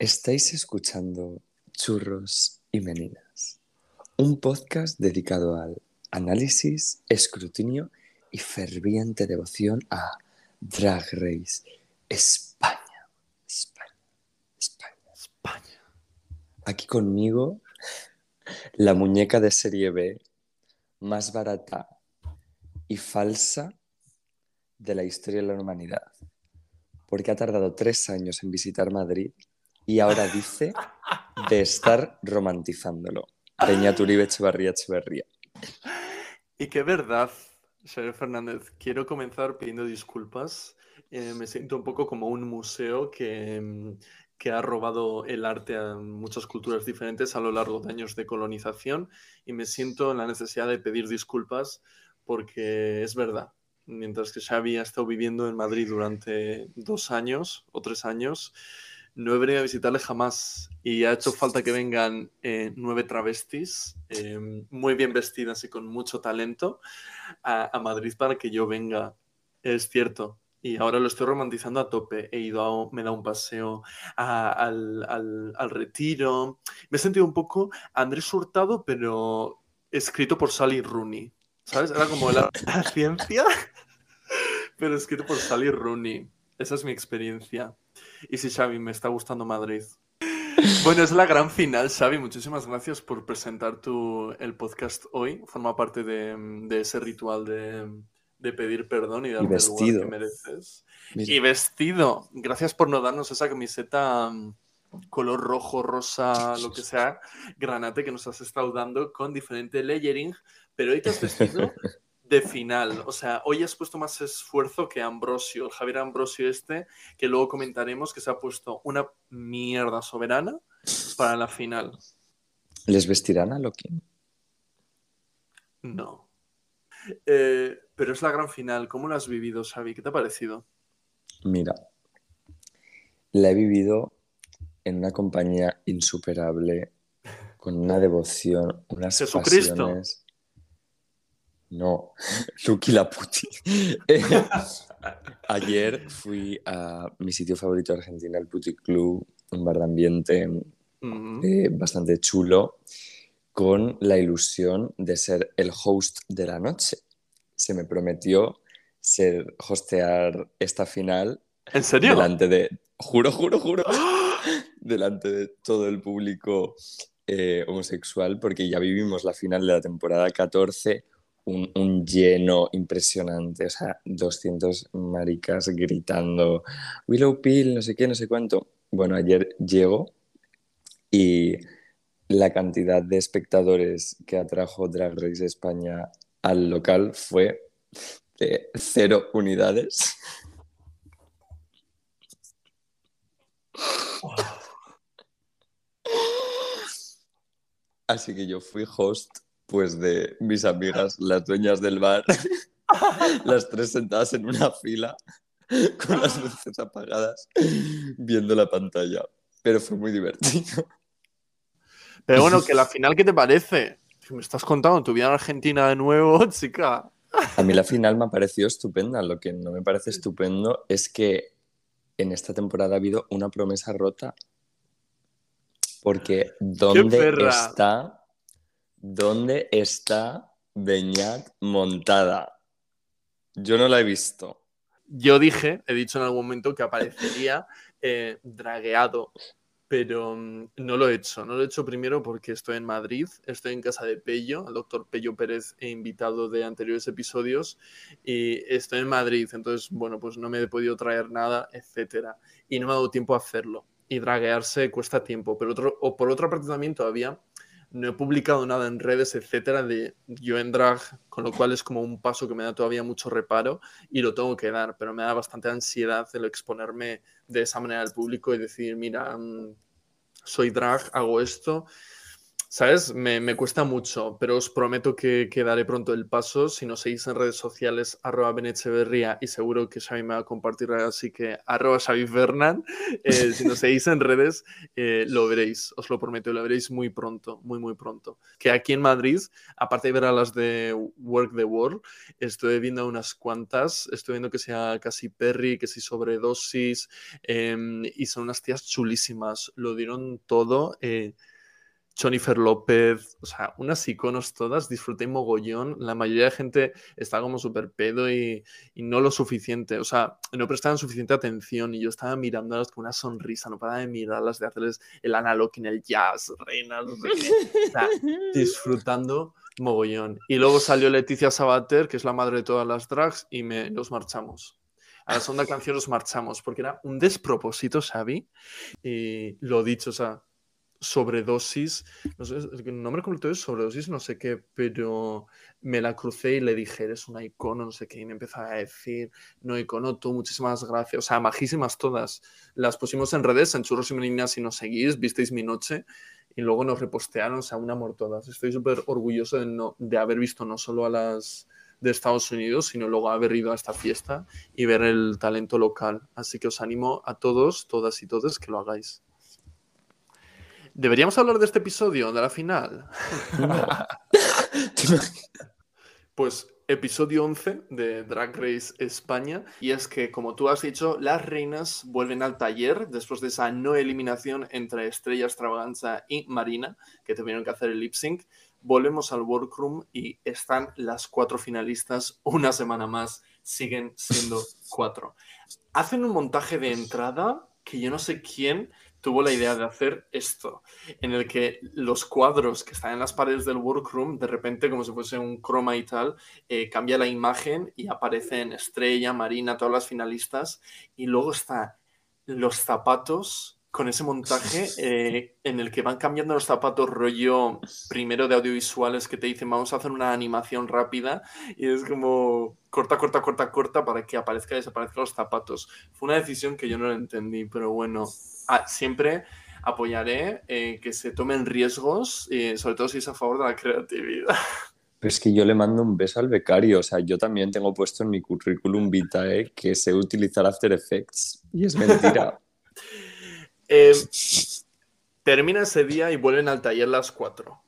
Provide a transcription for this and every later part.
Estáis escuchando Churros y Meninas, un podcast dedicado al análisis, escrutinio y ferviente devoción a Drag Race España. España. España. España. Aquí conmigo, la muñeca de serie B más barata y falsa de la historia de la humanidad. Porque ha tardado tres años en visitar Madrid y ahora dice de estar romantizándolo. Peña Turibe Echevarría Echeverría. Y qué verdad, señor Fernández. Quiero comenzar pidiendo disculpas. Eh, me siento un poco como un museo que, que ha robado el arte a muchas culturas diferentes a lo largo de años de colonización y me siento en la necesidad de pedir disculpas porque es verdad. Mientras que Xavi ha estado viviendo en Madrid durante dos años o tres años, no he venido a visitarle jamás y ha hecho falta que vengan eh, nueve travestis eh, muy bien vestidas y con mucho talento a, Madrid para que yo venga. Es cierto. Y ahora lo estoy romantizando a tope. He ido me he dado un paseo al, retiro. Me he sentido un poco Andrés Hurtado, pero escrito por Sally Rooney. ¿Sabes? Era como la ciencia, pero escrito por Sally Rooney. Esa es mi experiencia. Y sí, Xavi, me está gustando Madrid. Bueno, es la gran final, Xavi. Muchísimas gracias por presentar tu, el podcast hoy. Forma parte de, de ese ritual de, de, pedir perdón y darte y vestido. el lugar que mereces. Mira. Y vestido. Gracias por no darnos esa camiseta color rojo, rosa, lo que sea, granate que nos has estado dando con diferente layering, pero hoy te has vestido de final. O sea, hoy has puesto más esfuerzo que Ambrosio, el Javier Ambrosio este, que luego comentaremos que se ha puesto una mierda soberana para la final. ¿Les vestirán a Loki? No. Eh, pero es la gran final. ¿Cómo lo has vivido, Xavi? ¿Qué te ha parecido? Mira, la he vivido en una compañía insuperable, con una devoción, unas Jesucristo. pasiones. No, Lucky Laputi. Ayer fui a mi sitio favorito de Argentina, el Puti Club, un bar de ambiente eh, bastante chulo, con la ilusión de ser el host de la noche. Se me prometió ser hostear esta final. ¿En serio? Delante de. Juro, juro, juro. delante de todo el público eh, homosexual, porque ya vivimos la final de la temporada 14 un, un, lleno impresionante, o sea, 200 maricas gritando Willow Pill, no sé qué, no sé cuánto. Bueno, ayer llego y la cantidad de espectadores que atrajo Drag Race España al local fue de cero unidades. Así que yo fui host pues de mis amigas, las dueñas del bar, las tres sentadas en una fila con las luces apagadas, viendo la pantalla. Pero fue muy divertido. Pero bueno, que la final, ¿qué te parece? Me estás contando tu vida en Argentina de nuevo, chica. A mí la final me ha parecido estupenda. Lo que no me parece estupendo es que en esta temporada ha habido una promesa rota. Porque ¿dónde está ¿Dónde está Beñat montada? Yo no la he visto. Yo dije, he dicho en algún momento que aparecería eh, dragueado, pero um, no lo he hecho. No lo he hecho primero porque estoy en Madrid, estoy en casa de Pello, el doctor Pello Pérez, he invitado de anteriores episodios, y estoy en Madrid, entonces, bueno, pues no me he podido traer nada, etcétera. Y no me ha dado tiempo a hacerlo. Y draguearse cuesta tiempo, pero otro, o por otra parte también todavía no he publicado nada en redes, etcétera, de yo en drag, con lo cual es como un paso que me da todavía mucho reparo y lo tengo que dar, pero me da bastante ansiedad el exponerme de esa manera al público y decir, mira, soy drag, hago esto. ¿Sabes? Me, me, cuesta mucho, pero os prometo que, que, daré pronto el paso. Si nos seguís en redes sociales, arroba Benecheverría, y seguro que Xavi me va a compartir, así que arroba Xavi Fernan. Eh, si nos seguís en redes, eh, lo veréis, os lo prometo, lo veréis muy pronto, muy, muy pronto. Que aquí en Madrid, aparte de ver a las de Work the World, estoy viendo unas cuantas. Estoy viendo que sea casi Perry, que sí sobredosis, eh, y son unas tías chulísimas. Lo dieron todo. Jennifer López, o sea, unas iconos todas, disfruté mogollón. La mayoría de gente está como súper pedo y, y, no lo suficiente, o sea, no prestaban suficiente atención y yo estaba mirándolas con una sonrisa, no paraba de mirarlas, de hacerles el analog en el jazz, reinas, no sé qué. O sea, disfrutando mogollón. Y luego salió Leticia Sabater, que es la madre de todas las drags, y me, nos marchamos. A la segunda canción nos marchamos, porque era un despropósito, Xavi. Y lo dicho, o sea, sobredosis, no sé, el nombre completo es sobredosis, no sé qué, pero me la crucé y le dije, eres una icono, no sé qué, y me empezó a decir, no, icono, tú, muchísimas gracias, o sea, majísimas todas. Las pusimos en redes, en churros y meninas, si nos seguís, visteis mi noche, y luego nos repostearon, o sea, un amor todas. Estoy súper orgulloso de, no, de haber visto no solo a las de Estados Unidos, sino luego haber ido a esta fiesta y ver el talento local. Así que os animo a todos, todas y todos que lo hagáis. ¿Deberíamos hablar de este episodio, de la final? pues episodio 11 de Drag Race España. Y es que, como tú has dicho, las reinas vuelven al taller después de esa no eliminación entre Estrella Extravaganza y Marina, que tuvieron que hacer el lip sync. Volvemos al workroom y están las cuatro finalistas una semana más. Siguen siendo cuatro. Hacen un montaje de entrada que yo no sé quién tuvo la idea de hacer esto, en el que los cuadros que están en las paredes del workroom, de repente, como si fuese un croma y tal, eh, cambia la imagen y aparecen Estrella, Marina, todas las finalistas, y luego está los zapatos con ese montaje eh, en el que van cambiando los zapatos rollo primero de audiovisuales que te dicen vamos a hacer una animación rápida y es como corta, corta, corta, corta para que aparezca y desaparezcan los zapatos. Fue una decisión que yo no la entendí, pero bueno, ah, siempre apoyaré eh, que se tomen riesgos, y sobre todo si es a favor de la creatividad. Pero es que yo le mando un beso al becario, o sea, yo también tengo puesto en mi currículum vitae que sé utilizar After Effects y es mentira. Eh, termina ese día y vuelven al taller las cuatro.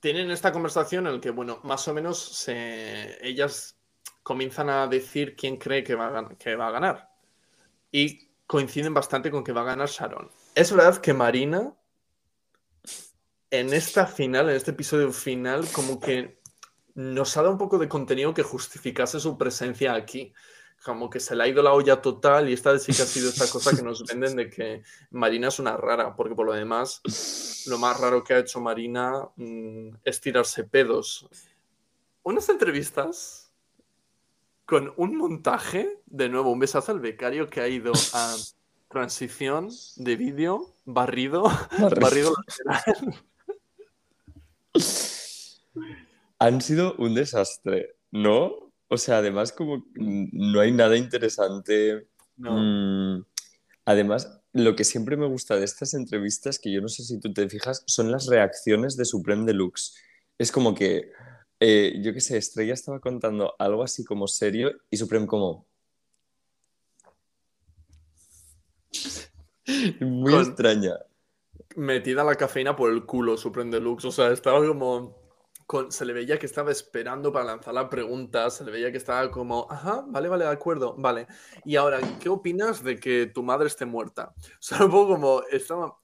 Tienen esta conversación en la que, bueno, más o menos se, ellas comienzan a decir quién cree que va a, que va a ganar. Y coinciden bastante con que va a ganar Sharon. Es verdad que Marina, en esta final, en este episodio final, como que nos ha dado un poco de contenido que justificase su presencia aquí como que se le ha ido la olla total y esta sí que ha sido esta cosa que nos venden de que Marina es una rara, porque por lo demás lo más raro que ha hecho Marina mmm, es tirarse pedos. Unas entrevistas con un montaje, de nuevo, un besazo al becario que ha ido a transición de vídeo, barrido, barrido, barrido lateral. Han sido un desastre, ¿no? O sea, además como no hay nada interesante. No. Mm, además, lo que siempre me gusta de estas entrevistas, que yo no sé si tú te fijas, son las reacciones de Supreme Deluxe. Es como que, eh, yo qué sé, Estrella estaba contando algo así como serio y Supreme como... Muy Con- extraña. Metida la cafeína por el culo, Supreme Deluxe. O sea, estaba como. Con- se le veía que estaba esperando para lanzar la pregunta. Se le veía que estaba como, ajá, vale, vale, de acuerdo, vale. Y ahora, ¿qué opinas de que tu madre esté muerta? O sea, un poco como. Estaba. Por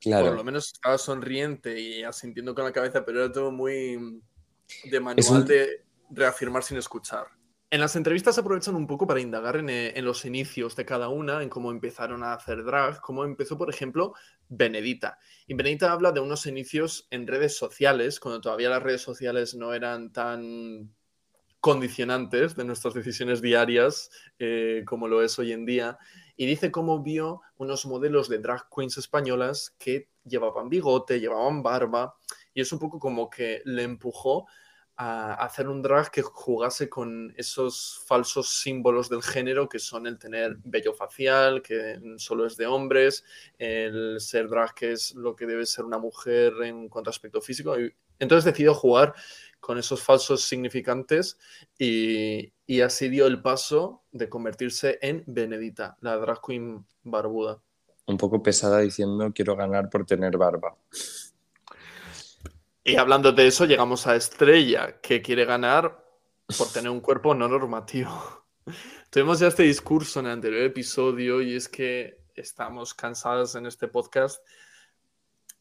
Claro. lo menos estaba sonriente y asintiendo con la cabeza, pero era todo muy de Es manual un- de reafirmar sin escuchar. En las entrevistas aprovechan un poco para indagar en, eh, en los inicios de cada una, en cómo empezaron a hacer drag, cómo empezó, por ejemplo, Benedita. Y Benedita habla de unos inicios en redes sociales, cuando todavía las redes sociales no eran tan condicionantes de nuestras decisiones diarias eh, como lo es hoy en día, y dice cómo vio unos modelos de drag queens españolas que llevaban bigote, llevaban barba, y es un poco como que le empujó a hacer un drag que jugase con esos falsos símbolos del género que son el tener vello facial, que solo es de hombres, el ser drag que es lo que debe ser una mujer en cuanto a aspecto físico. Entonces decidió jugar con esos falsos significantes y, y así dio el paso de convertirse en Benedita, la drag queen barbuda. Un poco pesada diciendo quiero ganar por tener barba. Y hablando de eso, llegamos a Estrella, que quiere ganar por tener un cuerpo no normativo. Tuvimos ya este discurso en el anterior episodio y es que estamos cansados en este podcast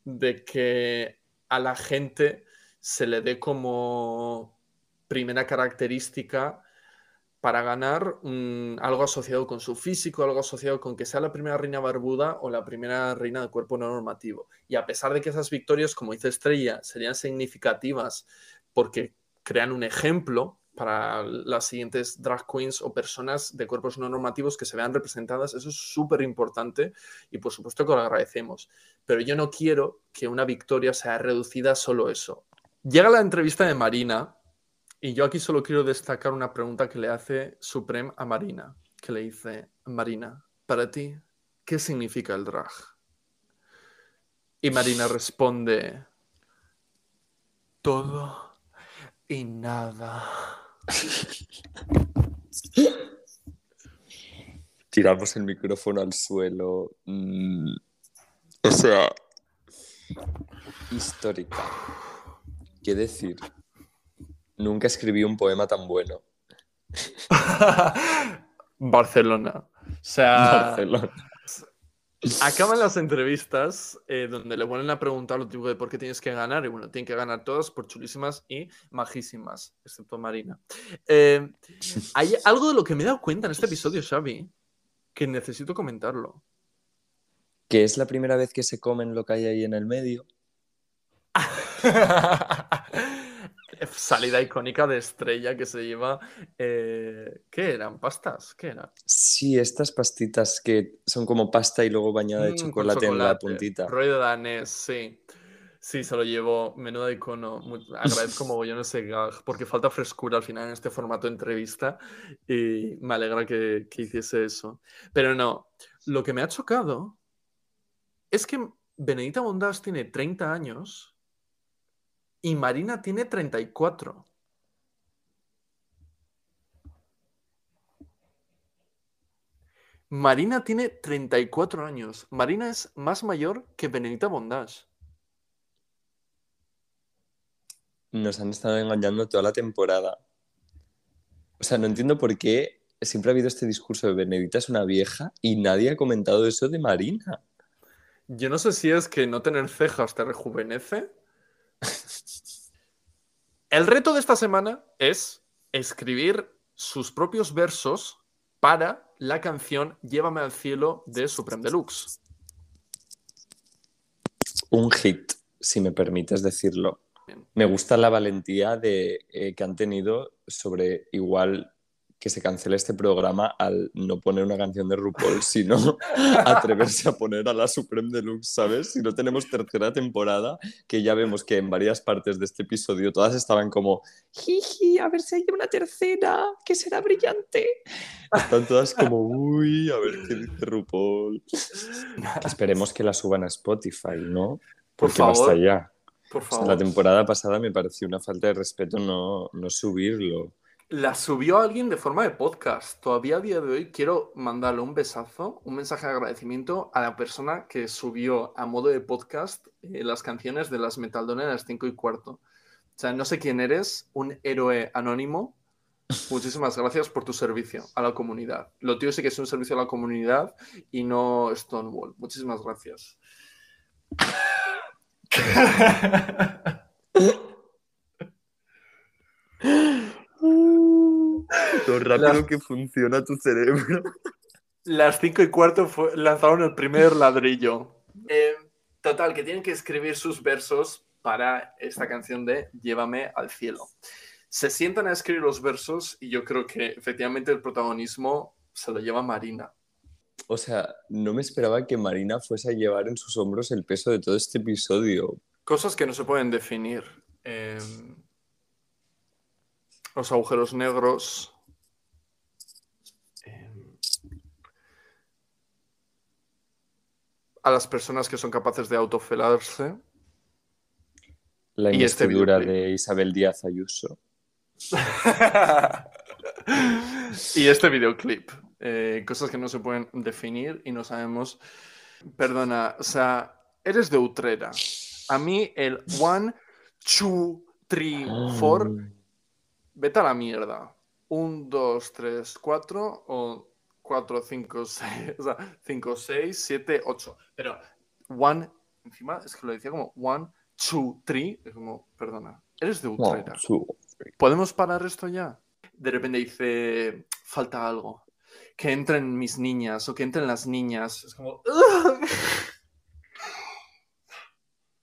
de que a la gente se le dé como primera característica para ganar algo asociado con su físico, algo asociado con que sea la primera reina barbuda o la primera reina de cuerpo no normativo. Y a pesar de que esas victorias, como dice Estrella, serían significativas porque crean un ejemplo para las siguientes drag queens o personas de cuerpos no normativos que se vean representadas, eso es súper importante y por supuesto que lo agradecemos. Pero yo no quiero que una victoria sea reducida a solo eso. Llega la entrevista de Marina, y yo aquí solo quiero destacar una pregunta que le hace Supreme a Marina, que le dice, Marina, para ti, ¿qué significa el drag? Y Marina responde, todo y nada. Tiramos el micrófono al suelo. Mm, o sea, histórica. ¿Qué decir? Nunca escribí un poema tan bueno. Barcelona. O sea, Barcelona. Acaban las entrevistas eh, donde le vuelven a preguntar lo tipo de por qué tienes que ganar. Y bueno, tienen que ganar todas por chulísimas y majísimas, excepto Marina. Eh, hay algo de lo que me he dado cuenta en este episodio, Xavi, que necesito comentarlo. Que es la primera vez que se comen lo que hay ahí en el medio. salida icónica de estrella que se lleva. Eh, ¿Qué eran? ¿Pastas? ¿Qué eran? Sí, estas pastitas que son como pasta y luego bañada de mm, chocolate, en la puntita. Rollo danés, sí. Sí, se lo llevo. Menudo icono. agradezco como yo no sé, porque falta frescura al final en este formato de entrevista y me alegra que, que hiciese eso. Pero no, lo que me ha chocado es que Benedita Bondas tiene 30 años y Marina tiene 34. Marina tiene 34 años. Marina es más mayor que Benedita Bondage. Nos han estado engañando toda la temporada. O sea, no entiendo por qué siempre ha habido este discurso de Benedita es una vieja y nadie ha comentado eso de Marina. Yo no sé si es que no tener cejas te rejuvenece el reto de esta semana es escribir sus propios versos para la canción Llévame al cielo de Supreme Deluxe. Un hit, si me permites decirlo. Me gusta la valentía de, eh, que han tenido sobre igual que se cancele este programa al no poner una canción de RuPaul, sino atreverse a poner a la Supreme Deluxe, ¿sabes? Si no tenemos tercera temporada, que ya vemos que en varias partes de este episodio todas estaban como, jiji, a ver si hay una tercera, que será brillante. Están todas como, uy, a ver qué dice RuPaul. Esperemos que la suban a Spotify, ¿no? Porque Por favor. allá. Por favor. la temporada pasada me pareció una falta de respeto no, no subirlo. La subió alguien de forma de podcast. Todavía a día de hoy quiero mandarle un besazo, un mensaje de agradecimiento a la persona que subió a modo de podcast eh, las canciones de las las 5 y cuarto. O sea, no sé quién eres, un héroe anónimo. Muchísimas gracias por tu servicio a la comunidad. Lo tío sí que es un servicio a la comunidad y no Stonewall. Muchísimas gracias. Lo rápido que funciona tu cerebro. Las cinco y cuarto lanzaron el primer ladrillo. Eh, total, que tienen que escribir sus versos para esta canción de Llévame al cielo. Se sientan a escribir los versos y yo creo que efectivamente el protagonismo se lo lleva Marina. O sea, no me esperaba que Marina fuese a llevar en sus hombros el peso de todo este episodio. Cosas que no se pueden definir. Eh, los agujeros negros. a las personas que son capaces de autofelarse. La Y este investidura videoclip. de Isabel Díaz Ayuso. y este videoclip. eh, cosas que no se pueden definir y no sabemos. Perdona, o sea, eres de Utrera. A mí el one, two, three, four, vete a la mierda. Un, dos, tres, cuatro o cuatro, cinco, seis, o sea, cinco, seis, siete, ocho. Pero one, encima es que lo decía como one, two, three. Es como, perdona, eres de One, Utrera. two, ¿Podemos parar esto ya? De repente dice, falta algo. Que entren mis niñas o que entren las niñas. Es como...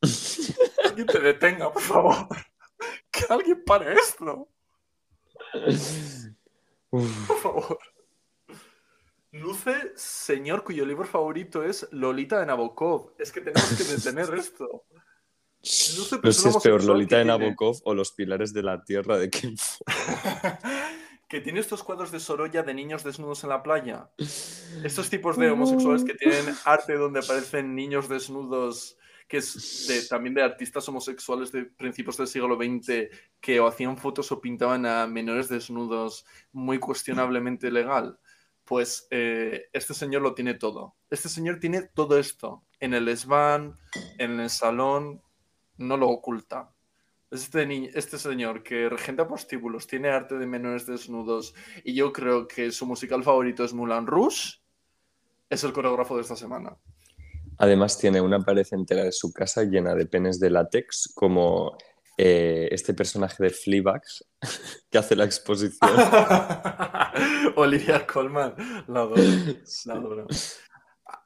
Que alguien te detenga, por favor. Que alguien pare esto, por favor. Luce, señor cuyo libro favorito es Lolita de Nabokov. Es que tenemos que detener esto. Luce, no sé si es peor Lolita de tiene- Nabokov o Los Pilares de la Tierra de Kim que tiene estos cuadros de Sorolla de niños desnudos en la playa. Estos tipos de homosexuales que tienen arte donde aparecen niños desnudos, que es también de artistas homosexuales de principios del siglo XX, que o hacían fotos o pintaban a menores desnudos muy cuestionablemente legal. Pues eh, este señor lo tiene todo. Este señor tiene todo esto. En el desván, en el salón, no lo oculta. Este, ni- este señor que regenta prostíbulos, tiene arte de menores desnudos y yo creo que su musical favorito es Moulin Rouge, es el coreógrafo de esta semana. Además tiene una pared entera de su casa llena de penes de látex, como eh, este personaje de Fleabag que hace la exposición. Olivia Colman, la adoro, la adoro.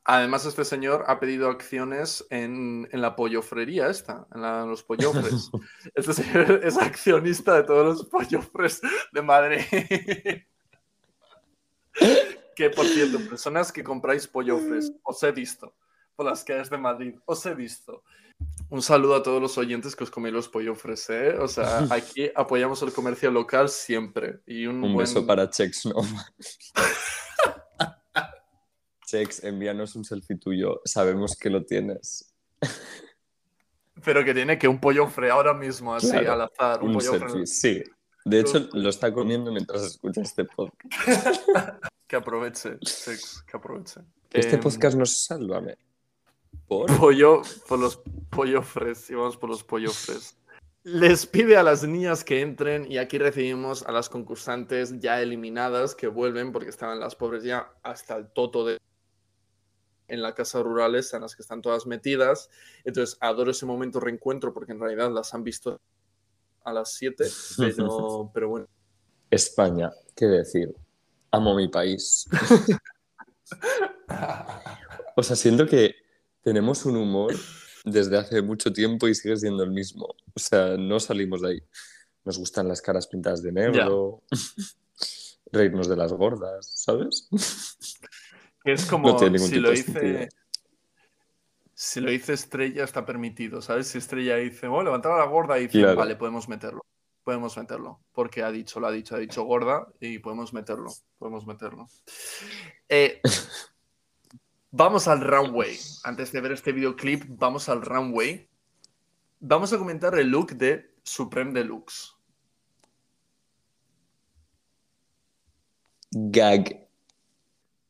Además, este señor ha pedido acciones en, en la pollofrería esta, en la- los pollofres. Este señor es accionista de todos los pollofres de Madrid. que, por cierto, personas que compráis pollofres, os he visto por las calles de Madrid, os he visto. Un saludo a todos los oyentes que os coméis los pollofres, ¿eh? O sea, aquí apoyamos el comercio local siempre. Y un, Un buen... beso para Chex Nova. Chex, envíanos un selfie tuyo. Sabemos que lo tienes. Pero que tiene que un pollofre ahora mismo, así, Claro, al azar. Un, selfie, sí. De hecho, lo está comiendo mientras escucha este podcast. que aproveche, Sex, que aproveche. Este Em, podcast no es Sálvame. ¿Por? pollo por los pollofres y vamos por los pollofres. Les pide a las niñas que entren y aquí recibimos a las concursantes ya eliminadas que vuelven porque estaban las pobres ya hasta el toto de en la casa rural en las que están todas metidas. Entonces adoro ese momento reencuentro porque en realidad las han visto a las 7, pero, pero bueno. España, ¿qué decir? Amo mi país. O sea, siento que tenemos un humor desde hace mucho tiempo y sigue siendo el mismo. O sea, no salimos de ahí. Nos gustan las caras pintadas de negro, reírnos de las gordas, ¿sabes? Es como No tiene ningún si lo sentido. Si lo dice Estrella, está permitido, ¿sabes? Si Estrella dice, bueno, levantar a la gorda, y dice, Claro. vale, podemos meterlo. Podemos meterlo. Porque ha dicho, lo ha dicho, ha dicho gorda y podemos meterlo. Podemos meterlo. Eh, vamos al runway. Antes de ver este videoclip, vamos al runway. Vamos a comentar el look de Supreme Deluxe. Gag.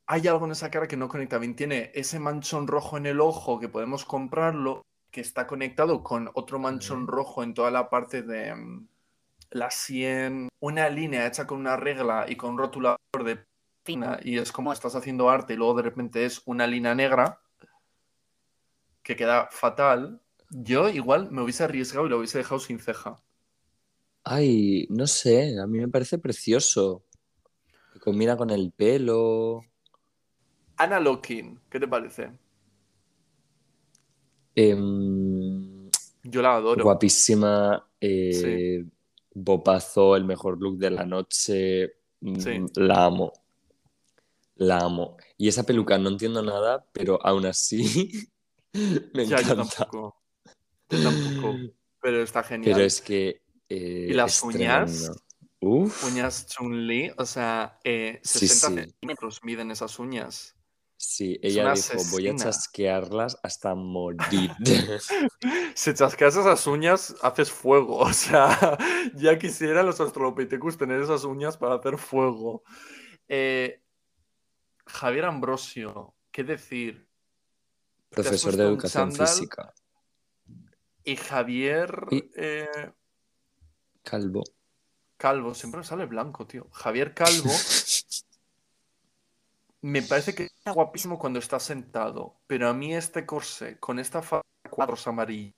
hay algo en esa cara que no conecta bien. Tiene ese manchón rojo en el ojo que podemos comprarlo, que está conectado con otro manchón rojo en toda la parte de mm, la sien. Una línea hecha con una regla y con un rotulador de fina. Y es como estás haciendo arte y luego de repente es una línea negra que queda fatal. Yo igual me hubiese arriesgado y lo hubiese dejado sin ceja. Ay, no sé, a mí me parece precioso. Que Combina con el pelo. Ana Lokin, ¿qué te parece? Em, Yo la adoro. guapísima. eh, Bopazo, el mejor look de la noche. Mm, Sí. La amo. La amo. Y esa peluca no entiendo nada, pero aún así me Ya, yo encanta. tampoco. Yo tampoco. Pero está genial. Pero es que. eh, ¿Y las uñas? Uf. Uñas Chun-Li, o sea, eh, Sí, 60 sí. centímetros miden esas uñas. Sí, ella dijo, voy a asesina". chasquearlas hasta morir. Si chascas esas uñas, haces fuego. O sea, ya quisieran los Australopithecus tener esas uñas para hacer fuego. Eh, Javier Ambrosio, ¿qué decir? Profesor de educación física. Y Javier Y- eh, Calvo. Calvo, siempre me sale blanco, tío. Javier Calvo me parece que está guapísimo cuando está sentado, pero a mí este corsé con esta cuadros amarillos,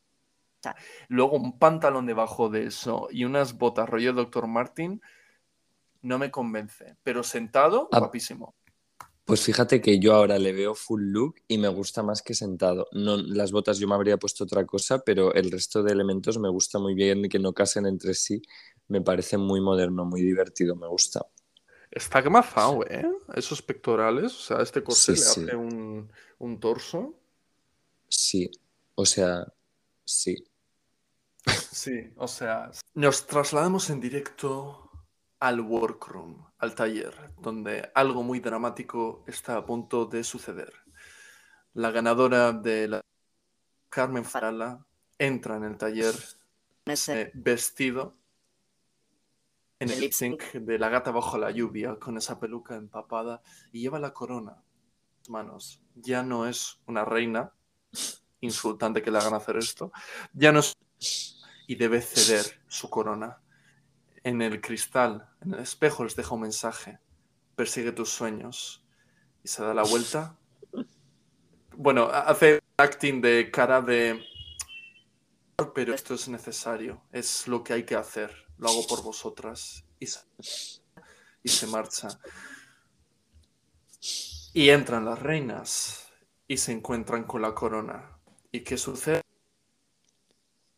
luego un pantalón debajo de eso y unas botas rollo Dr. Martin, no me convence. Pero sentado, guapísimo. Pues fíjate que yo ahora le veo full look y me gusta más que sentado. No, las botas yo me habría puesto otra cosa, pero el resto de elementos me gusta muy bien que no casen entre sí. Me parece muy moderno, muy divertido, me gusta. Está gamazao, ¿eh? Esos pectorales, o sea, este corsé Sí, le sí. hace un, un torso. Sí, o sea, sí. Sí, o sea, nos trasladamos en directo al workroom, al taller, donde algo muy dramático está a punto de suceder. La ganadora de la Carmen Farala entra en el taller eh, vestido en el lip sync de la gata bajo la lluvia, con esa peluca empapada, y lleva la corona manos. Ya no es una reina, insultante que le hagan hacer esto, ya no es y debe ceder su corona. En el cristal, en el espejo, les deja un mensaje. Persigue tus sueños. Y se da la vuelta. Bueno, ha- hace acting de cara de... Pero esto es necesario. Es lo que hay que hacer. Lo hago por vosotras. Y se, y se marcha. Y entran las reinas. Y se encuentran con la corona. ¿Y qué sucede?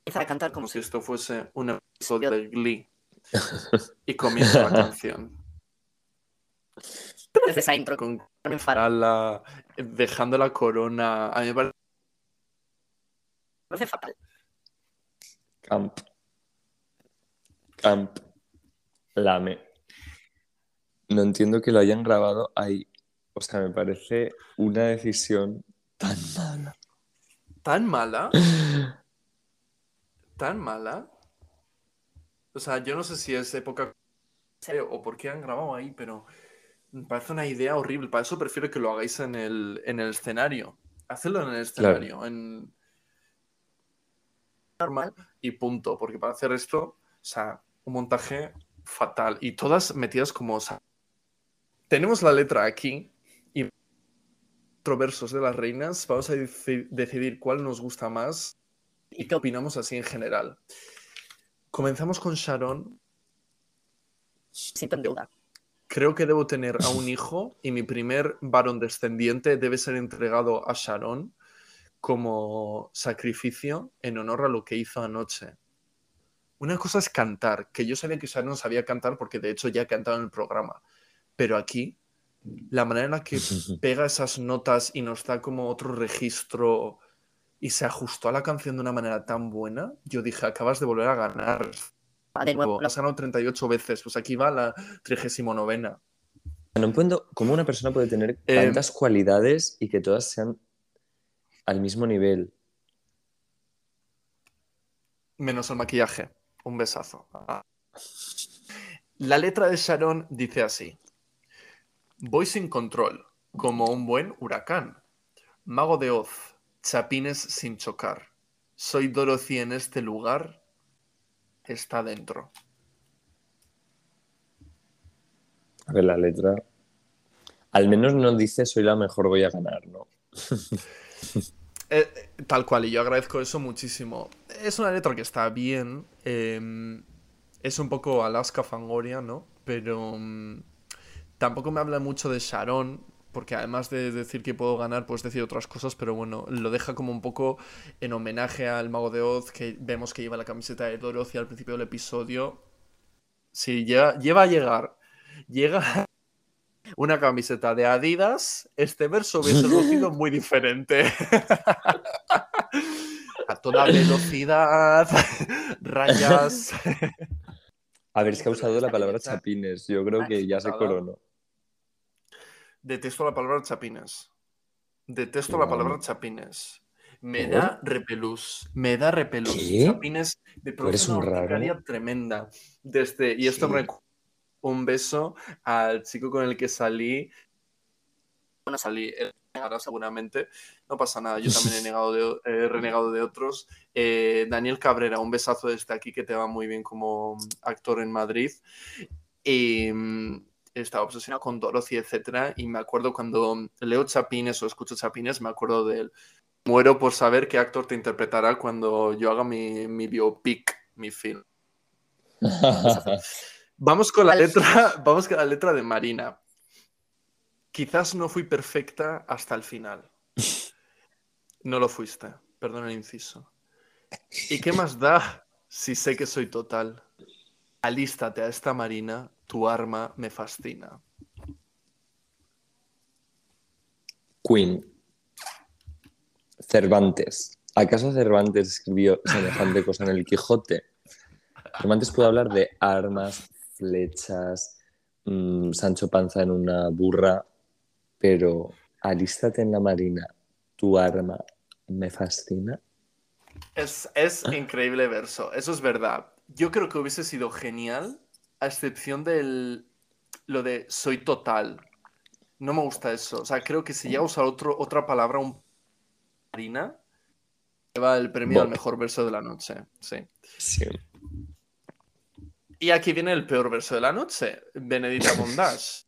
Empieza a cantar como como si esto fuese un episodio de Glee. Y comienza la canción. desde esa intro Con Carmen Farala Farala dejando la corona. A mí me parece parece fatal. Camp. Camp. Lame. No entiendo que lo hayan grabado ahí. O sea, me parece una decisión tan mala. tan mala. Tan mala. O sea, yo no sé si es época o por qué han grabado ahí, pero me parece una idea horrible. Para eso prefiero que lo hagáis en el, en el escenario. Hacedlo en el escenario, en normal y punto. Porque para hacer esto, o sea, un montaje fatal. Y todas metidas como. o sea, tenemos la letra aquí y cuatro versos de las reinas. Vamos a deci- decidir cuál nos gusta más y qué opinamos así en general. Comenzamos con Sharon. Siento en deuda. Creo que debo tener a un hijo y mi primer varón descendiente debe ser entregado a Sharon como sacrificio en honor a lo que hizo anoche. Una cosa es cantar, que yo sabía que Sharon sabía cantar porque de hecho ya ha cantado en el programa, pero aquí la manera en la que pega esas notas y nos da como otro registro y se ajustó a la canción de una manera tan buena, yo dije, acabas de volver a ganar. Va de nuevo. Has ganado 38 veces, pues aquí va la 39. No entiendo cómo una persona puede tener Eh, tantas cualidades y que todas sean al mismo nivel. Menos el maquillaje. Un besazo. Ah. La letra de Sharon dice así. Voy sin control, como un buen huracán. Mago de Oz, chapines sin chocar. Soy Dorothy en este lugar. Está dentro. A ver, la letra. Al menos no dice soy la mejor, voy a ganar, ¿no? Eh, tal cual, y yo agradezco eso muchísimo. Es una letra que está bien. eh, es un poco Alaska Fangoria, ¿no? Pero mm, tampoco me habla mucho de Sharon, porque además de decir que puedo ganar, puedes decir otras cosas, pero bueno, lo deja como un poco en homenaje al Mago de Oz, que vemos que lleva la camiseta de Dorothy al principio del episodio. Sí, lleva, lleva a llegar. Llega una camiseta de Adidas, este verso hubiese lucido muy diferente. A toda velocidad, rayas. A ver, es que ha Pero usado la palabra chapines. Yo creo que ya se coronó. Detesto la palabra chapines. Detesto la palabra chapines. Me ¿Por? da repelús. Me da repelús. ¿Qué? Chapines me produce una raro. urticaria tremenda. Desde, y esto me Sí. recu- un beso al chico con el que salí. Bueno, salí, él negará seguramente. No pasa nada, yo también he, negado de, renegado de otros. Eh, Daniel Cabrera, un besazo desde aquí que te va muy bien como actor en Madrid. Y mm, estaba obsesionado con Dorothy, etcétera. Y me acuerdo cuando leo Chapines o escucho Chapines, me acuerdo de él. Muero por saber qué actor te interpretará cuando yo haga mi, mi biopic, mi film. Vamos con la Vale. letra, vamos con la letra de Marina. Quizás no fui perfecta hasta el final. No lo fuiste, perdón el inciso. ¿Y qué más da si sé que soy total? Alístate a esta Marina, tu arma me fascina. Queen. Cervantes. ¿Acaso Cervantes escribió semejante cosa en el Quijote? Cervantes puede hablar de armas, flechas, mm, Sancho Panza en una burra, pero alístate en la marina, tu arma me fascina. Es, es increíble verso, eso es verdad. Yo creo que hubiese sido genial, a excepción del lo de soy total. No me gusta eso. O sea, creo que si llega a usar otro, otra palabra, un Marina, lleva el premio al mejor verso de la noche. Sí. Sí. Y aquí viene el peor verso de la noche, Benedita Bondage.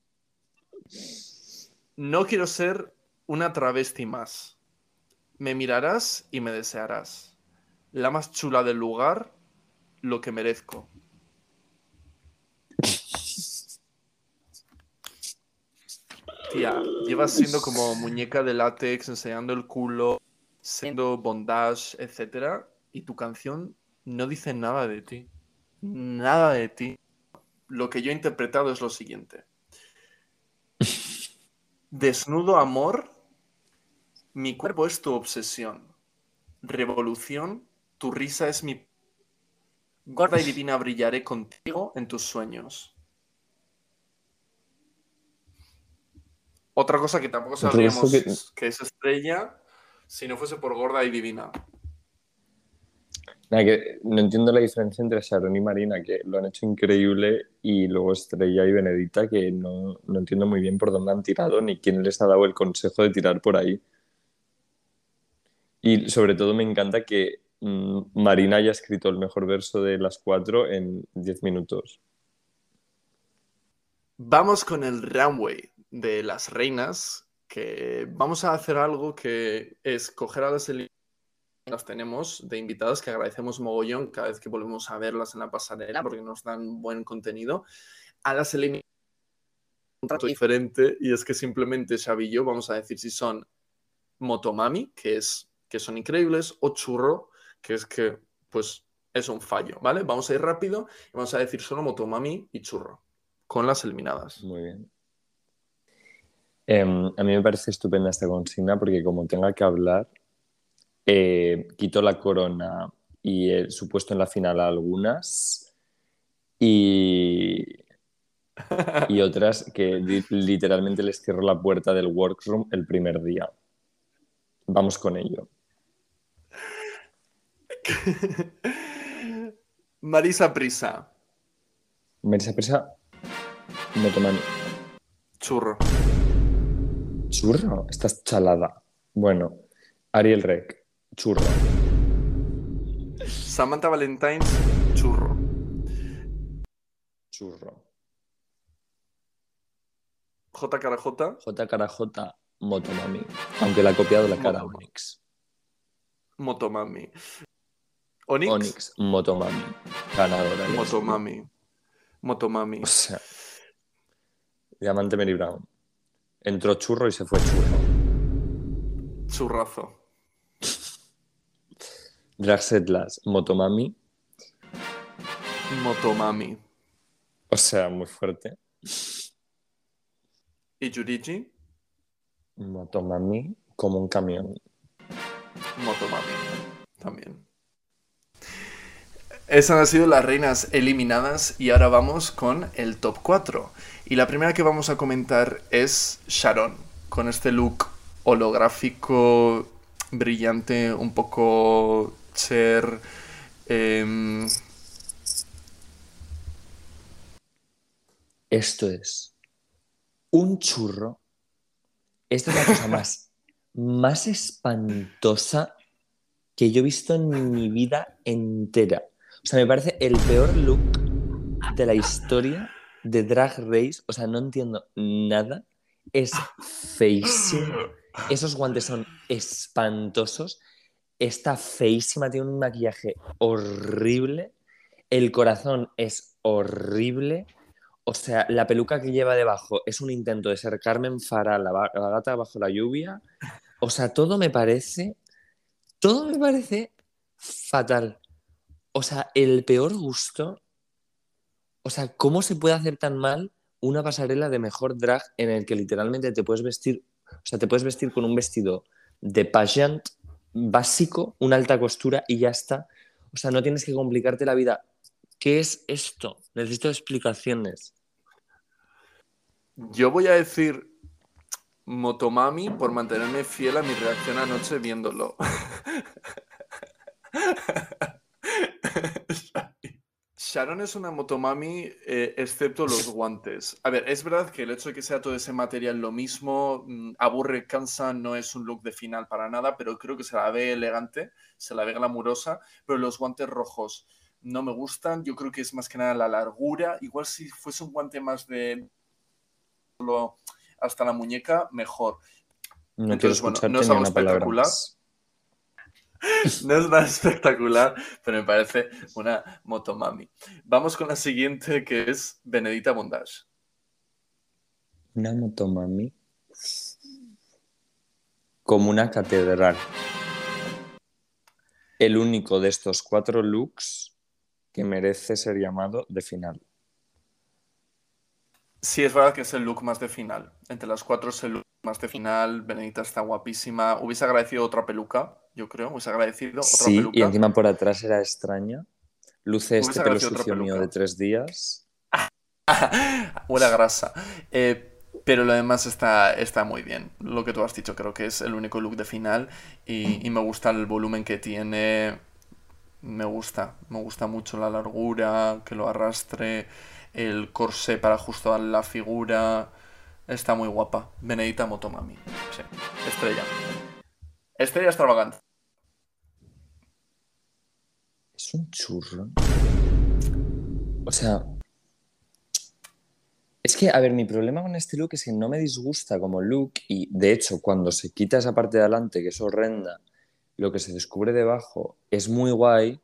No quiero ser una travesti más. Me mirarás y me desearás. La más chula del lugar, lo que merezco. Tía, llevas siendo como muñeca de látex, enseñando el culo, siendo bondage, etc. Y tu canción no dice nada de ti. Nada de ti. Lo que yo he interpretado es lo siguiente. Desnudo amor, mi cuerpo es tu obsesión. Revolución, tu risa es mi... Gorda y divina brillaré contigo en tus sueños. Otra cosa que tampoco sabríamos que- que es estrella si no fuese por gorda y divina. Nada, que no entiendo la diferencia entre Sharon y Marina, que lo han hecho increíble, y luego Estrella y Benedita, que no, no entiendo muy bien por dónde han tirado ni quién les ha dado el consejo de tirar por ahí. Y sobre todo me encanta que Marina haya escrito el mejor verso de las cuatro en 10 minutos. Vamos con el runway de las reinas, que vamos a hacer algo que es coger a las eliminadas que las tenemos de invitadas que agradecemos mogollón cada vez que volvemos a verlas en la pasarela porque nos dan buen contenido. A las eliminadas un trato diferente y es que simplemente Xavi y yo vamos a decir si son Motomami, que es que son increíbles, o Churro, que es que pues es un fallo, ¿vale? Vamos a ir rápido y vamos a decir solo Motomami y Churro con las eliminadas. Muy bien. Em, a mí me parece estupenda esta consigna porque como tenga que hablar, eh, quito la corona y el supuesto en la final a algunas y, y otras que li- literalmente les cierro la puerta del workroom el primer día. Vamos con ello. Marisa Prisa, Marisa Presa, Motomami. Churro. Churro, estás chalada. Bueno, Ariel Rec, churro. Samantha Valentines, Churro. Churro. J. Cara J, J cara J, Motomami. Aunque la ha copiado la cara Motomami. Motomami. Onyx, Onyx, Motomami. Ganadora. Motomami. Motomami. O sea, Diamante Mary Brown. Entró churro y se fue churro. Churrazo. Draxetlas, Motomami. Motomami. O sea, muy fuerte. Y Yurigi, Motomami como un camión. Motomami. También. Esas han sido las reinas eliminadas y ahora vamos con el top 4. Y la primera que vamos a comentar es Sharon, con este look holográfico, brillante, un poco ser... em, Esto es un churro. Esta es la cosa más, más espantosa que yo he visto en mi vida entera. O sea, me parece el peor look de la historia de Drag Race. O sea, no entiendo nada. Es feísimo. Esos guantes son espantosos. Está feísima, tiene un maquillaje horrible. El corazón es horrible. O sea, la peluca que lleva debajo es un intento de ser Carmen Farah, la, la gata bajo la lluvia. O sea, todo me parece, todo me parece fatal. O sea, el peor gusto. O sea, ¿cómo se puede hacer tan mal una pasarela de mejor drag en el que literalmente te puedes vestir, o sea, te puedes vestir con un vestido de pageant básico, una alta costura y ya está. O sea, no tienes que complicarte la vida. ¿Qué es esto? Necesito explicaciones. Yo voy a decir Motomami por mantenerme fiel a mi reacción anoche viéndolo. Sharon es una motomami, eh, excepto los guantes. A ver, es verdad que el hecho de que sea todo ese material lo mismo, mm, aburre, cansa, no es un look de final para nada, pero creo que se la ve elegante, se la ve glamurosa, pero los guantes rojos no me gustan. Yo creo que es más que nada la largura. Igual si fuese un guante más de hasta la muñeca, mejor. No Entonces, bueno, no es algo palabra espectacular. No es nada espectacular, pero me parece una motomami. Vamos con la siguiente, que es Benedita Bondage. Una motomami como una catedral. El único de estos cuatro looks que merece ser llamado de final. Sí, es verdad que es el look más de final. Entre las cuatro es el look más de final. Benedita está guapísima. Hubiese agradecido otra peluca, yo creo. Hubiese agradecido otra Sí, peluca. y encima por atrás era extraña. Luce Hubiese este pelo sucio mío de tres días. Huele a grasa. Eh, pero lo demás está, está muy bien. Lo que tú has dicho, creo que es el único look de final. Y, y me gusta el volumen que tiene. Me gusta. Me gusta mucho la largura, que lo arrastre. El corsé para ajustar la figura. Está muy guapa. Benedita Motomami. Sí. Estrella. Estrella extravagante. Es un churro. O sea, es que, a ver, mi problema con este look es que no me disgusta como look y, de hecho, cuando se quita esa parte de adelante, que es horrenda, lo que se descubre debajo es muy guay,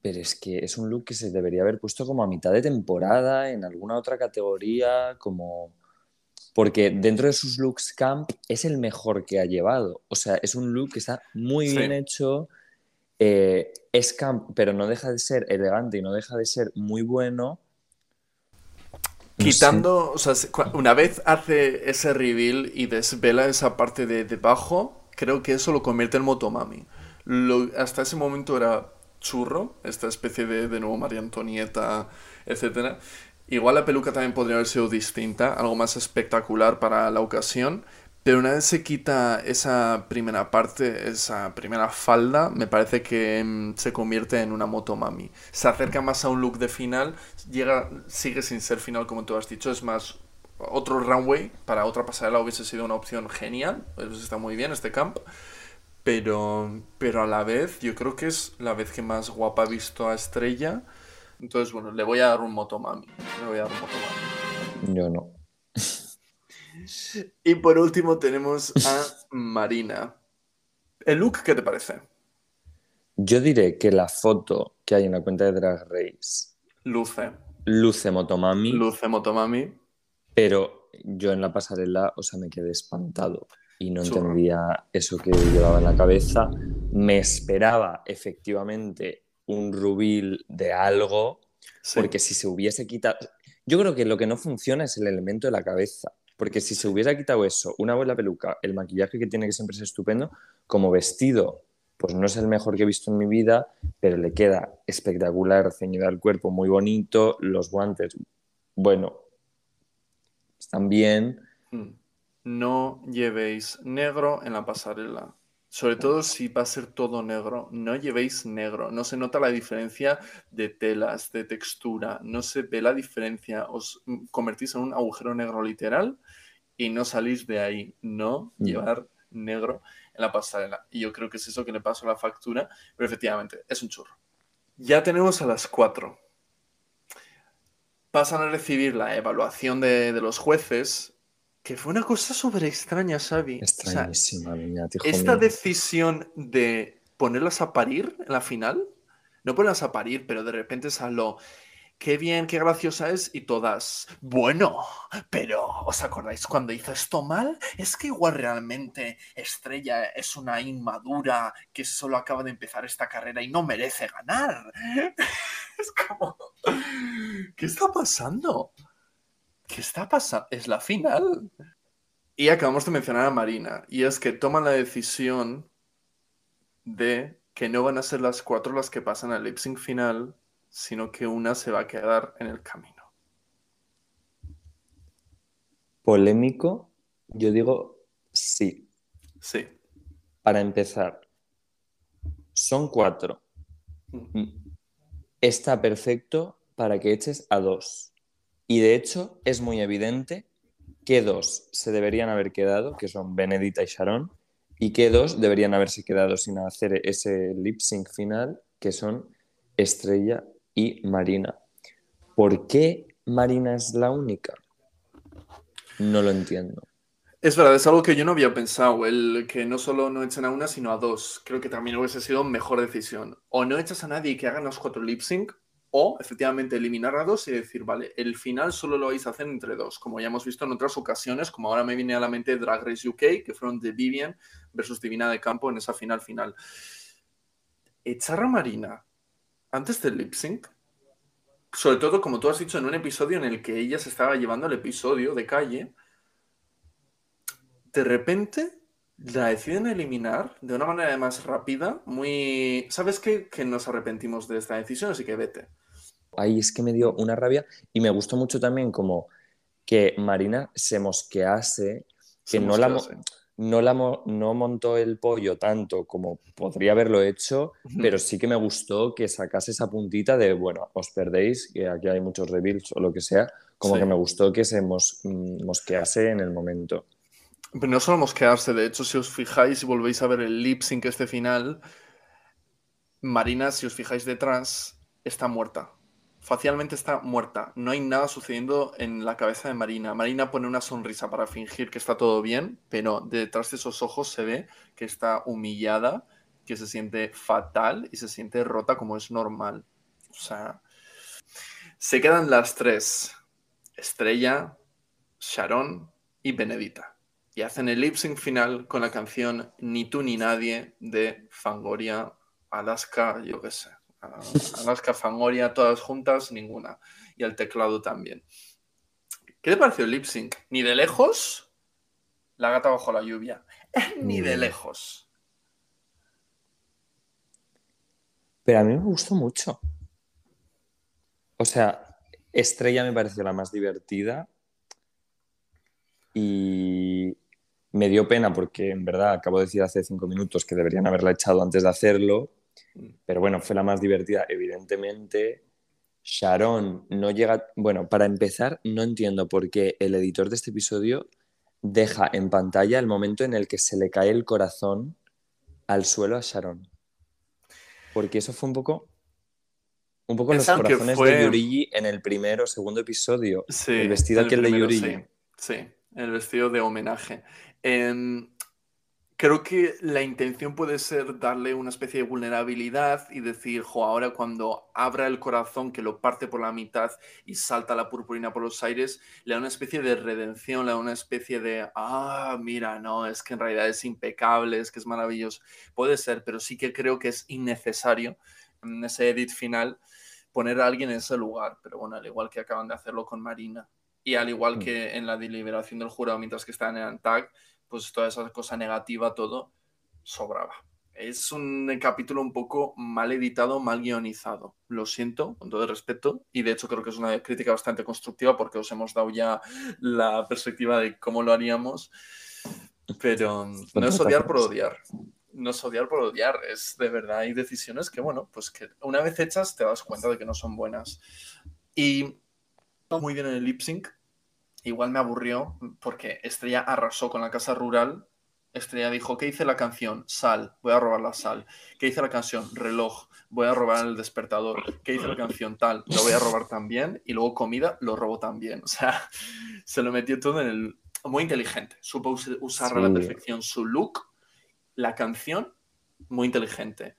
pero es que es un look que se debería haber puesto como a mitad de temporada, en alguna otra categoría, como... Porque dentro de sus looks camp es el mejor que ha llevado. O sea, es un look que está muy Sí. bien hecho, eh, es camp, pero no deja de ser elegante y no deja de ser muy bueno. No sé. Quitando, o sea, una vez hace ese reveal y desvela esa parte de debajo, creo que eso lo convierte en Motomami. Lo- hasta ese momento era churro, esta especie de, de nuevo María Antonieta, etcétera. Igual la peluca también podría haber sido distinta, algo más espectacular para la ocasión, pero una vez se quita esa primera parte, esa primera falda, me parece que mm, se convierte en una motomami. Se acerca más a un look de final, llega, sigue sin ser final como tú has dicho, es más otro runway para otra pasarela hubiese sido una opción genial, está muy bien este camp, pero, pero a la vez yo creo que es la vez que más guapa he visto a Estrella. Entonces, bueno, le voy a dar un motomami. Le voy a dar un motomami. Yo no. Y por último tenemos a Marina. ¿El look qué te parece? Yo diré que la foto que hay en la cuenta de Drag Race Luce. luce Motomami, Luce motomami. pero yo en la pasarela, o sea, me quedé espantado y no entendía eso que llevaba en la cabeza. Me esperaba efectivamente un rubil de algo, Sí. porque si se hubiese quitado... Yo creo que lo que no funciona es el elemento de la cabeza, porque si se hubiese quitado eso, una buena peluca, el maquillaje que tiene que siempre ser estupendo, como vestido pues no es el mejor que he visto en mi vida, pero le queda espectacular, ceñido al cuerpo, muy bonito, los guantes, bueno, están bien. Mm. No llevéis negro en la pasarela. Sobre todo si va a ser todo negro, no llevéis negro. No se nota la diferencia de telas, de textura. No se ve la diferencia. Os convertís en un agujero negro literal y no salís de ahí. No Mm. llevar negro en la pasarela. Y yo creo que es eso que le pasó a la factura. Pero efectivamente, es un churro. Ya tenemos a las 4. Pasan a recibir la evaluación de, de los jueces, que fue una cosa súper extraña, Xavi. O sea, Extrañísima, niña, hijo esta mío. decisión de ponerlas a parir en la final, no ponerlas a parir, pero de repente salió, qué bien, qué graciosa es, y todas, bueno, pero ¿os acordáis cuando hizo esto mal? Es que igual realmente Estrella es una inmadura que solo acaba de empezar esta carrera y no merece ganar. es como, ¿qué está pasando? ¿Qué está pasando? Es la final. Y acabamos de mencionar a Marina, y es que toman la decisión de que no van a ser las cuatro las que pasan al lip sync final, sino que una se va a quedar en el camino. Polémico, yo digo sí. Sí. Para empezar, son cuatro. Mm. Está perfecto para que eches a dos. Y de hecho, es muy evidente que dos se deberían haber quedado, que son Benedita y Sharon, y que dos deberían haberse quedado sin hacer ese lip sync final, que son Estrella y Marina. ¿Por qué Marina es la única? No lo entiendo. Es verdad, es algo que yo no había pensado, el que no solo no echen a una, sino a dos. Creo que también hubiese sido mejor decisión. O no echas a nadie que hagan los cuatro lip sync, o efectivamente eliminar a dos y decir, vale, el final solo lo vais a hacer entre dos, como ya hemos visto en otras ocasiones, como ahora me viene a la mente Drag Race UK, que fueron de Vivian versus Divina de Campo en esa final final. Echar a Marina antes del lip sync, sobre todo como tú has dicho en un episodio en el que ella se estaba llevando el episodio de calle, de repente la deciden eliminar de una manera más rápida, muy... ¿Sabes qué? Que nos arrepentimos de esta decisión, así que vete. Ahí es que me dio una rabia y me gustó mucho también como que Marina se mosquease, que Se no la, no, la mo- no montó el pollo tanto como podría haberlo hecho, pero sí que me gustó que sacase esa puntita de, bueno, os perdéis, que aquí hay muchos reveals o lo que sea, como Sí. que me gustó que se mos- mm, mosquease en el momento. Pero no solo mosquearse, de hecho, si os fijáis y volvéis a ver el lip sync este final, Marina, si os fijáis detrás, está muerta. Facialmente está muerta. No hay nada sucediendo en la cabeza de Marina. Marina pone una sonrisa para fingir que está todo bien, pero detrás de esos ojos se ve que está humillada, que se siente fatal y se siente rota como es normal. O sea, se quedan las tres. Estrella, Sharon y Benedita y hacen el lip sync final con la canción Ni tú ni nadie de Fangoria, Alaska, yo qué sé. Ah, Alaska, Fangoria, todas juntas, ninguna. Y el teclado también. ¿Qué te pareció el lip sync? Ni de lejos, la gata bajo la lluvia. Ni de Mm. lejos. Pero a mí me gustó mucho. O sea, Estrella me pareció la más divertida y me dio pena porque en verdad acabo de decir hace cinco minutos que deberían haberla echado antes de hacerlo, pero bueno, fue la más divertida, evidentemente. Sharon no llega, bueno, para empezar, no entiendo por qué el editor de este episodio deja en pantalla el momento en el que se le cae el corazón al suelo a Sharon. Porque eso fue un poco un poco los corazones fue- de Yurigi en el primero o segundo episodio. Sí, el vestido el aquel de primero, Yurigi. Sí, sí, el vestido de homenaje. Em, creo que la intención puede ser darle una especie de vulnerabilidad y decir, jo, ahora cuando abra el corazón que lo parte por la mitad y salta la purpurina por los aires, le da una especie de redención, le da una especie de, ah, mira, no, es que en realidad es impecable, es que es maravilloso. Puede ser, pero sí que creo que es innecesario en ese edit final poner a alguien en ese lugar. Pero bueno, al igual que acaban de hacerlo con Marina. Y al igual Mm. que en la deliberación del jurado mientras que estaban en Antag, pues toda esa cosa negativa, todo sobraba. es un capítulo un poco mal editado, mal guionizado. Lo siento, con todo el respeto. Y de hecho creo que es una crítica bastante constructiva porque os hemos dado ya la perspectiva de cómo lo haríamos. Pero no es odiar por odiar. No es odiar por odiar. Es de verdad, hay decisiones que, bueno, pues que una vez hechas te das cuenta de que no son buenas. Y muy bien en el lip sync. Igual me aburrió porque Estrella arrasó con la casa rural Estrella dijo, ¿qué dice la canción? Sal, voy a robar la sal. ¿Qué dice la canción? Reloj, voy a robar el despertador. ¿Qué dice la canción? Tal, lo voy a robar también. Y luego comida, lo robo también. O sea, se lo metió todo en el... Muy inteligente. Supo usar a la perfección su look, la canción, muy inteligente.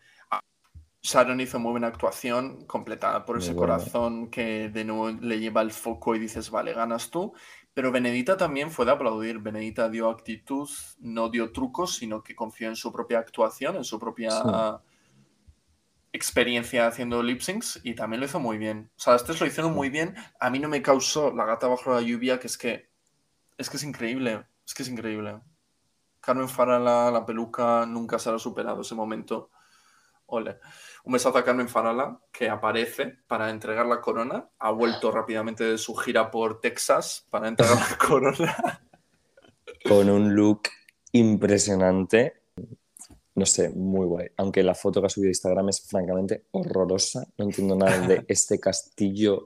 Sharon hizo muy buena actuación, completada por ese corazón que de nuevo le lleva el foco y dices, vale, ganas tú. Pero Benedita también fue de aplaudir. Benedita dio actitud, no dio trucos, sino que confió en su propia actuación, en su propia experiencia haciendo lip syncs y también lo hizo muy bien. O sea, estos lo hicieron muy bien. A mí no me causó la gata bajo la lluvia, que es que es que es increíble. Es que es increíble. Carmen Farala, la peluca, nunca se ha superado ese momento. Ole. Un besazo a Carmen Farala, que aparece para entregar la corona. Ha vuelto rápidamente de su gira por Texas para entregar la corona. Con un look impresionante. No sé, muy guay. Aunque la foto que ha subido a Instagram es francamente horrorosa. No entiendo nada de este castillo,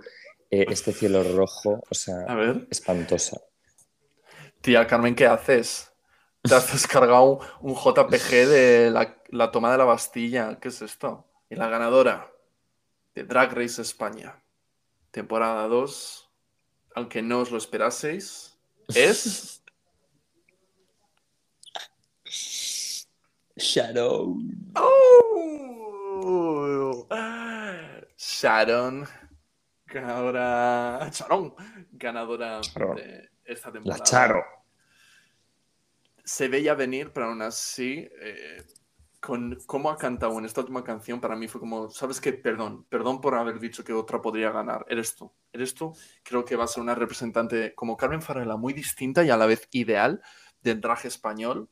eh, este cielo rojo. O sea, espantosa. Tía, Carmen, ¿qué haces? Te has descargado un, JPG de la, la toma de la Bastilla. ¿Qué es esto? Y la ganadora de Drag Race España, temporada 2, aunque no os lo esperaseis, es... Sharon. Oh. Sharon, ganadora. Sharon, ganadora de esta temporada. La Charo. Se veía venir, pero aún así eh, con cómo ha cantado en esta última canción, para mí fue como, ¿sabes qué? Perdón, perdón por haber dicho que otra podría ganar. Eres tú, eres tú. Creo que va a ser una representante como Carmen Farala muy distinta y a la vez ideal del drag español,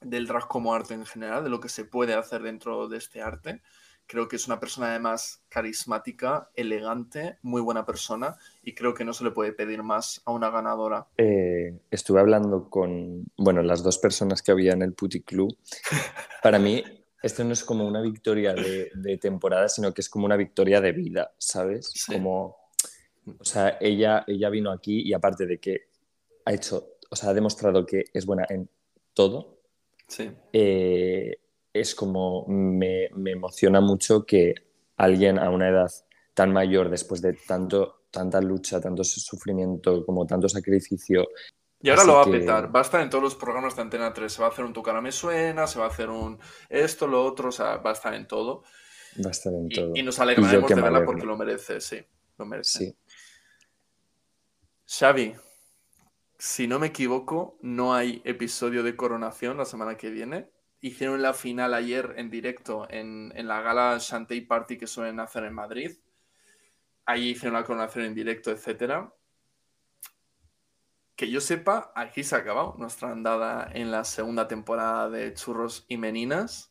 del drag como arte en general, de lo que se puede hacer dentro de este arte. Creo que es una persona además carismática, elegante, muy buena persona y creo que no se le puede pedir más a una ganadora. Eh, estuve hablando con, bueno, las dos personas que había en el Putty Club. Para mí, esto no es como una victoria de, temporada, sino que es como una victoria de vida, ¿sabes? Como, o sea, ella, ella vino aquí y aparte de que ha hecho, o sea, ha demostrado que es buena en todo. Sí. Eh, es como me, emociona mucho que alguien a una edad tan mayor, después de tanto, tanta lucha, tanto sufrimiento, como tanto sacrificio. Y ahora lo va a petar, va a estar en todos los programas de Antena 3, se va a hacer un Tu cara me suena, se va a hacer un esto, lo otro, o sea, va a estar en todo. Va a estar en todo. Y, nos alegraremos de verla porque lo merece, sí, lo merece. Sí. Xavi, si no me equivoco, no hay episodio de coronación la semana que viene hicieron la final ayer en directo en, la gala Shantay Party que suelen hacer en Madrid. Ahí hicieron la coronación en directo, etcétera. Que yo sepa, aquí se ha acabado nuestra andada en la segunda temporada de Churros y Meninas.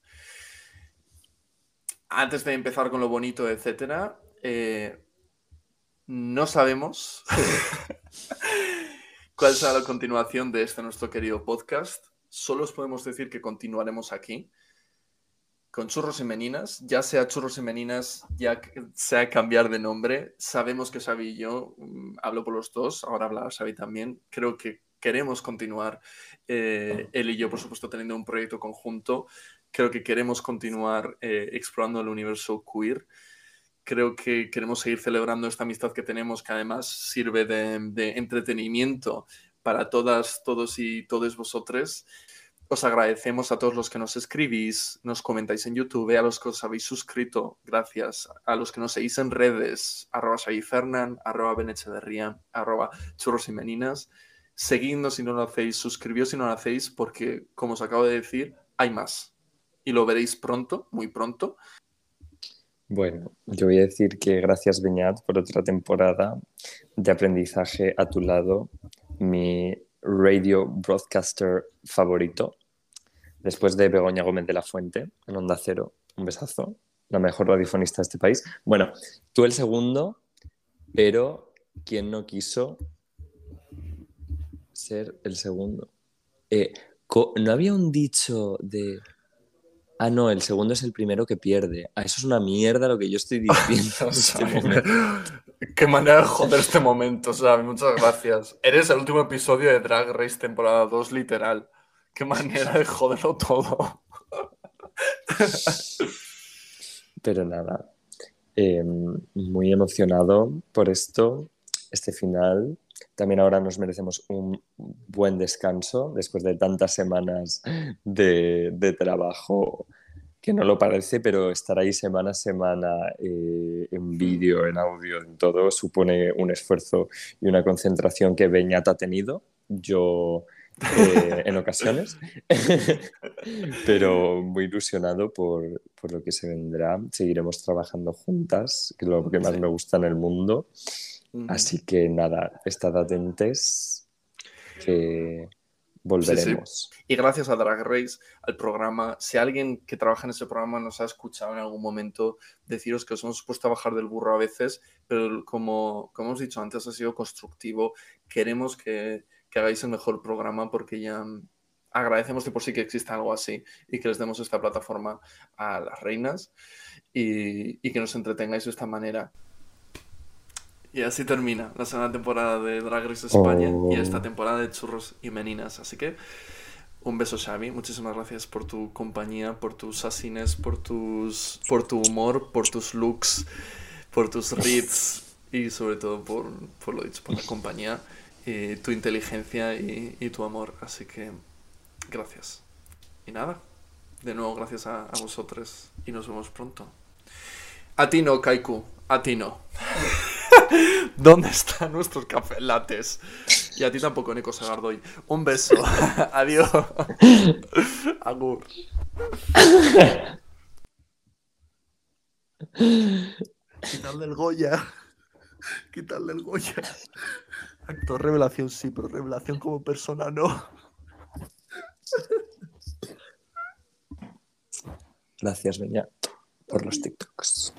Antes de empezar con lo bonito, etcétera, eh, no sabemos cuál será la continuación de este nuestro querido podcast solo os podemos decir que continuaremos aquí con Churros y Meninas, ya sea Churros y Meninas, ya sea cambiar de nombre. Sabemos que Xavi y yo, mm, hablo por los dos, ahora habla Xavi también, creo que queremos continuar, eh, él y yo, por supuesto, teniendo un proyecto conjunto. Creo que queremos continuar eh, explorando el universo queer. Creo que queremos seguir celebrando esta amistad que tenemos, que además sirve de, de entretenimiento para todas, todos y todos vosotros. Os agradecemos a todos los que nos escribís, nos comentáis en YouTube, a los que os habéis suscrito, gracias. A los que nos seguís en redes, arroba Fernan, arroba Benechederría, arroba Churros y Meninas. Seguidnos si no lo hacéis, suscribíos si no lo hacéis, porque, como os acabo de decir, hay más. Y lo veréis pronto, muy pronto. Bueno, yo voy a decir que gracias, Beñat, por otra temporada de aprendizaje a tu lado mi radio broadcaster favorito después de Begoña Gómez de la Fuente, en Onda Cero, un besazo, la mejor radiofonista de este país. Bueno, tú el segundo, pero ¿quién no quiso ser el segundo? Eh, ¿No había un dicho de... Ah, no, el segundo es el primero que pierde. Ah, eso es una mierda lo que yo estoy diciendo en este momento. Qué manera de joder este momento, Xavi. Muchas gracias. Eres el último episodio de Drag Race temporada 2, literal. Qué manera de joderlo todo. Pero nada, eh, muy emocionado por esto, este final. También ahora nos merecemos un buen descanso después de tantas semanas de, de trabajo, que no lo parece, pero estar ahí semana a semana eh, en vídeo, en audio, en todo, supone un esfuerzo y una concentración que Beñat ha tenido. Yo eh, en ocasiones, pero muy ilusionado por, por lo que se vendrá. Seguiremos trabajando juntas, que es lo que más Sí. me gusta en el mundo. Así que nada, estad atentes que volveremos. Y gracias a Drag Race, al programa, si alguien que trabaja en ese programa nos ha escuchado en algún momento, deciros que os hemos puesto a bajar del burro a veces, pero como, como hemos dicho antes, ha sido constructivo. Queremos que, que hagáis el mejor programa porque ya mm, agradecemos de por sí que exista algo así y que les demos esta plataforma a las reinas y, y que nos entretengáis de esta manera. Y así termina la segunda temporada de Drag Race España Oh. y esta temporada de Churros y Meninas. Así que un beso, Xavi. Muchísimas gracias por tu compañía, por tus asines, por tus por tu humor, por tus looks, por tus reads y sobre todo por, por lo dicho, por la compañía, y tu inteligencia y, y tu amor. Así que gracias. Y nada, de nuevo gracias a, a vosotros y nos vemos pronto. A ti no, Kaiku, a ti no. ¿Dónde están nuestros café lates? Y a ti tampoco, Nico Sagardoy. Un beso. Adiós. Agur. Quitarle el Goya. Quitarle el Goya. Actor revelación sí, pero revelación como persona no. Gracias, Beñat, por los TikToks.